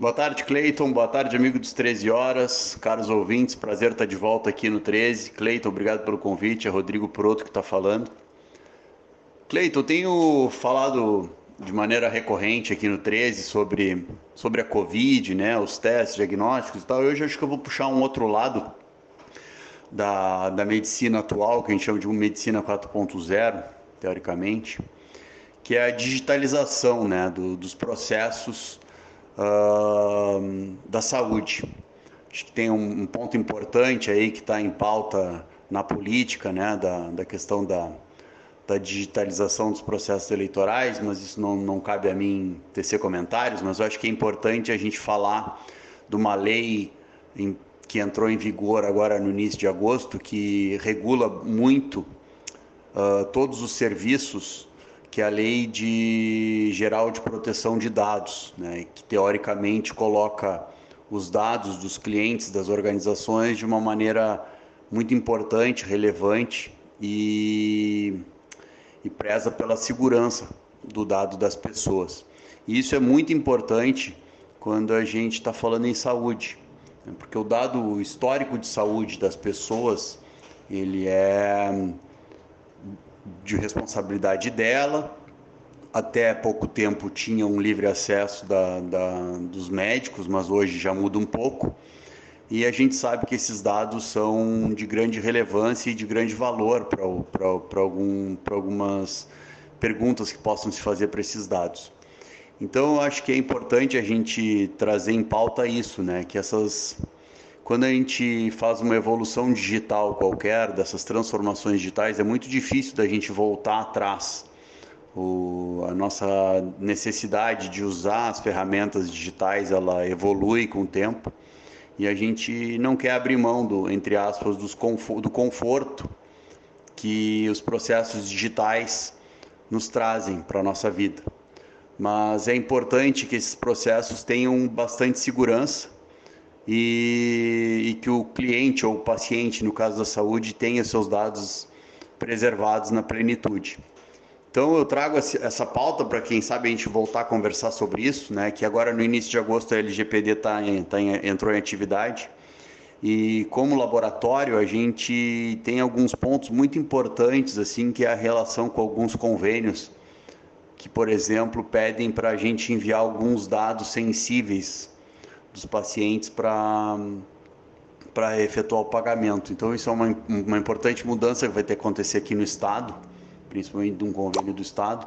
Boa tarde, Cleiton. Boa tarde, amigo dos 13 horas. Caros ouvintes, prazer estar de volta aqui no 13. Cleiton, obrigado pelo convite. É Rodrigo Proto que está falando. Cleiton, tenho falado de maneira recorrente aqui no 13 sobre, sobre a Covid, né, os testes diagnósticos e tal. Hoje acho que eu vou puxar um outro lado da, da medicina atual, que a gente chama de medicina 4.0, teoricamente, que é a digitalização né, do, dos processos da saúde. Acho que tem um, um ponto importante aí que está em pauta na política, né, da, da questão da, da digitalização dos processos eleitorais, mas isso não, não cabe a mim tecer comentários, mas eu acho que é importante a gente falar de uma lei em, que entrou em vigor agora no início de agosto, que regula muito uh, todos os serviços que é a Lei de Geral de Proteção de Dados, né, que teoricamente coloca os dados dos clientes das organizações de uma maneira muito importante, relevante e, e preza pela segurança do dado das pessoas. E isso é muito importante quando a gente está falando em saúde, né, porque o dado histórico de saúde das pessoas ele é de responsabilidade dela. Até pouco tempo tinha um livre acesso da, da, dos médicos, mas hoje já muda um pouco. E a gente sabe que esses dados são de grande relevância e de grande valor para algum, algumas perguntas que possam se fazer para esses dados. Então, eu acho que é importante a gente trazer em pauta isso, né? Que essas quando a gente faz uma evolução digital qualquer, dessas transformações digitais, é muito difícil da gente voltar atrás. O, a nossa necessidade de usar as ferramentas digitais, ela evolui com o tempo e a gente não quer abrir mão do, entre aspas, do conforto que os processos digitais nos trazem para a nossa vida. Mas é importante que esses processos tenham bastante segurança e, e, que o cliente ou o paciente, no caso da saúde, tenha seus dados preservados na plenitude. Então eu trago essa pauta para quem sabe a gente voltar a conversar sobre isso, né? Que agora no início de agosto a LGPD tá tá entrou em atividade e como laboratório a gente tem alguns pontos muito importantes assim que é a relação com alguns convênios que por exemplo pedem para a gente enviar alguns dados sensíveis dos pacientes para para efetuar o pagamento. Então isso é uma, uma importante mudança que vai ter que acontecer aqui no estado, principalmente de um convênio do estado,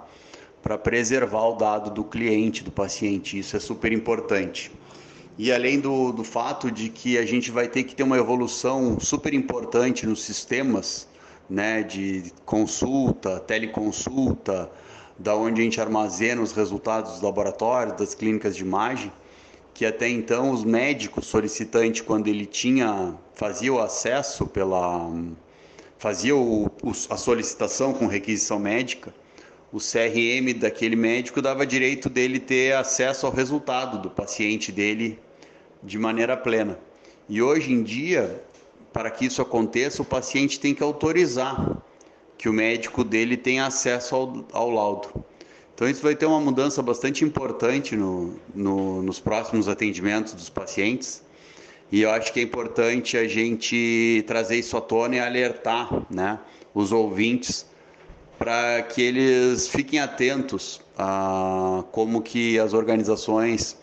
para preservar o dado do cliente, do paciente. Isso é super importante. E além do, do fato de que a gente vai ter que ter uma evolução super importante nos sistemas né, de consulta, teleconsulta, da onde a gente armazena os resultados dos laboratórios, das clínicas de imagem, que até então os médicos solicitantes quando ele tinha fazia o acesso pela fazia o, a solicitação com requisição médica, o CRM daquele médico dava direito dele ter acesso ao resultado do paciente dele de maneira plena. E hoje em dia, para que isso aconteça, o paciente tem que autorizar que o médico dele tenha acesso ao, ao laudo. Então isso vai ter uma mudança bastante importante no, no, nos próximos atendimentos dos pacientes. E eu acho que é importante a gente trazer isso à tona e alertar né, os ouvintes para que eles fiquem atentos a como que as organizações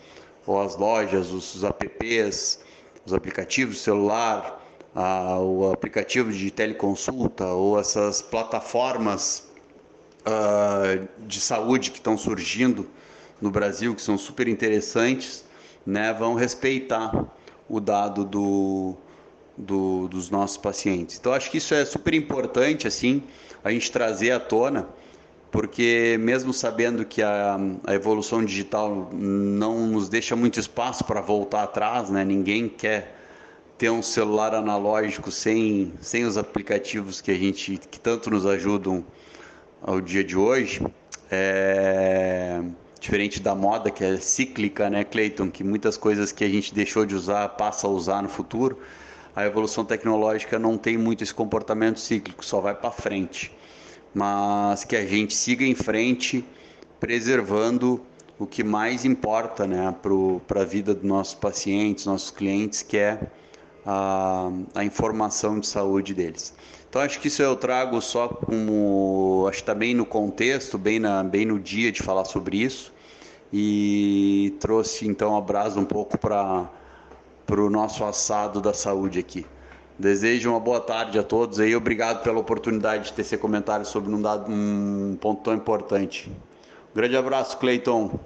ou as lojas, os apps, os aplicativos celular, a, o aplicativo de teleconsulta ou essas plataformas uh, de saúde que estão surgindo no Brasil, que são super interessantes, né, vão respeitar o dado do, do, dos nossos pacientes. Então, acho que isso é super importante, assim, a gente trazer à tona, porque mesmo sabendo que a, a evolução digital não nos deixa muito espaço para voltar atrás, né, ninguém quer ter um celular analógico sem, sem os aplicativos que a gente que tanto nos ajudam ao dia de hoje, é diferente da moda que é cíclica, né, Clayton, que muitas coisas que a gente deixou de usar passa a usar no futuro. A evolução tecnológica não tem muito esse comportamento cíclico, só vai para frente. Mas que a gente siga em frente, preservando o que mais importa né, para a vida dos nossos pacientes, nossos clientes, que é a, a informação de saúde deles. Então acho que isso eu trago só como acho que está bem no contexto, bem, na, bem no dia de falar sobre isso e trouxe então a brasa um pouco para o no assado da saúde aqui. Desejo uma boa tarde a todos aí, obrigado pela oportunidade de ter esse comentário sobre um, dado, um ponto tão importante. Um grande abraço, Cleiton.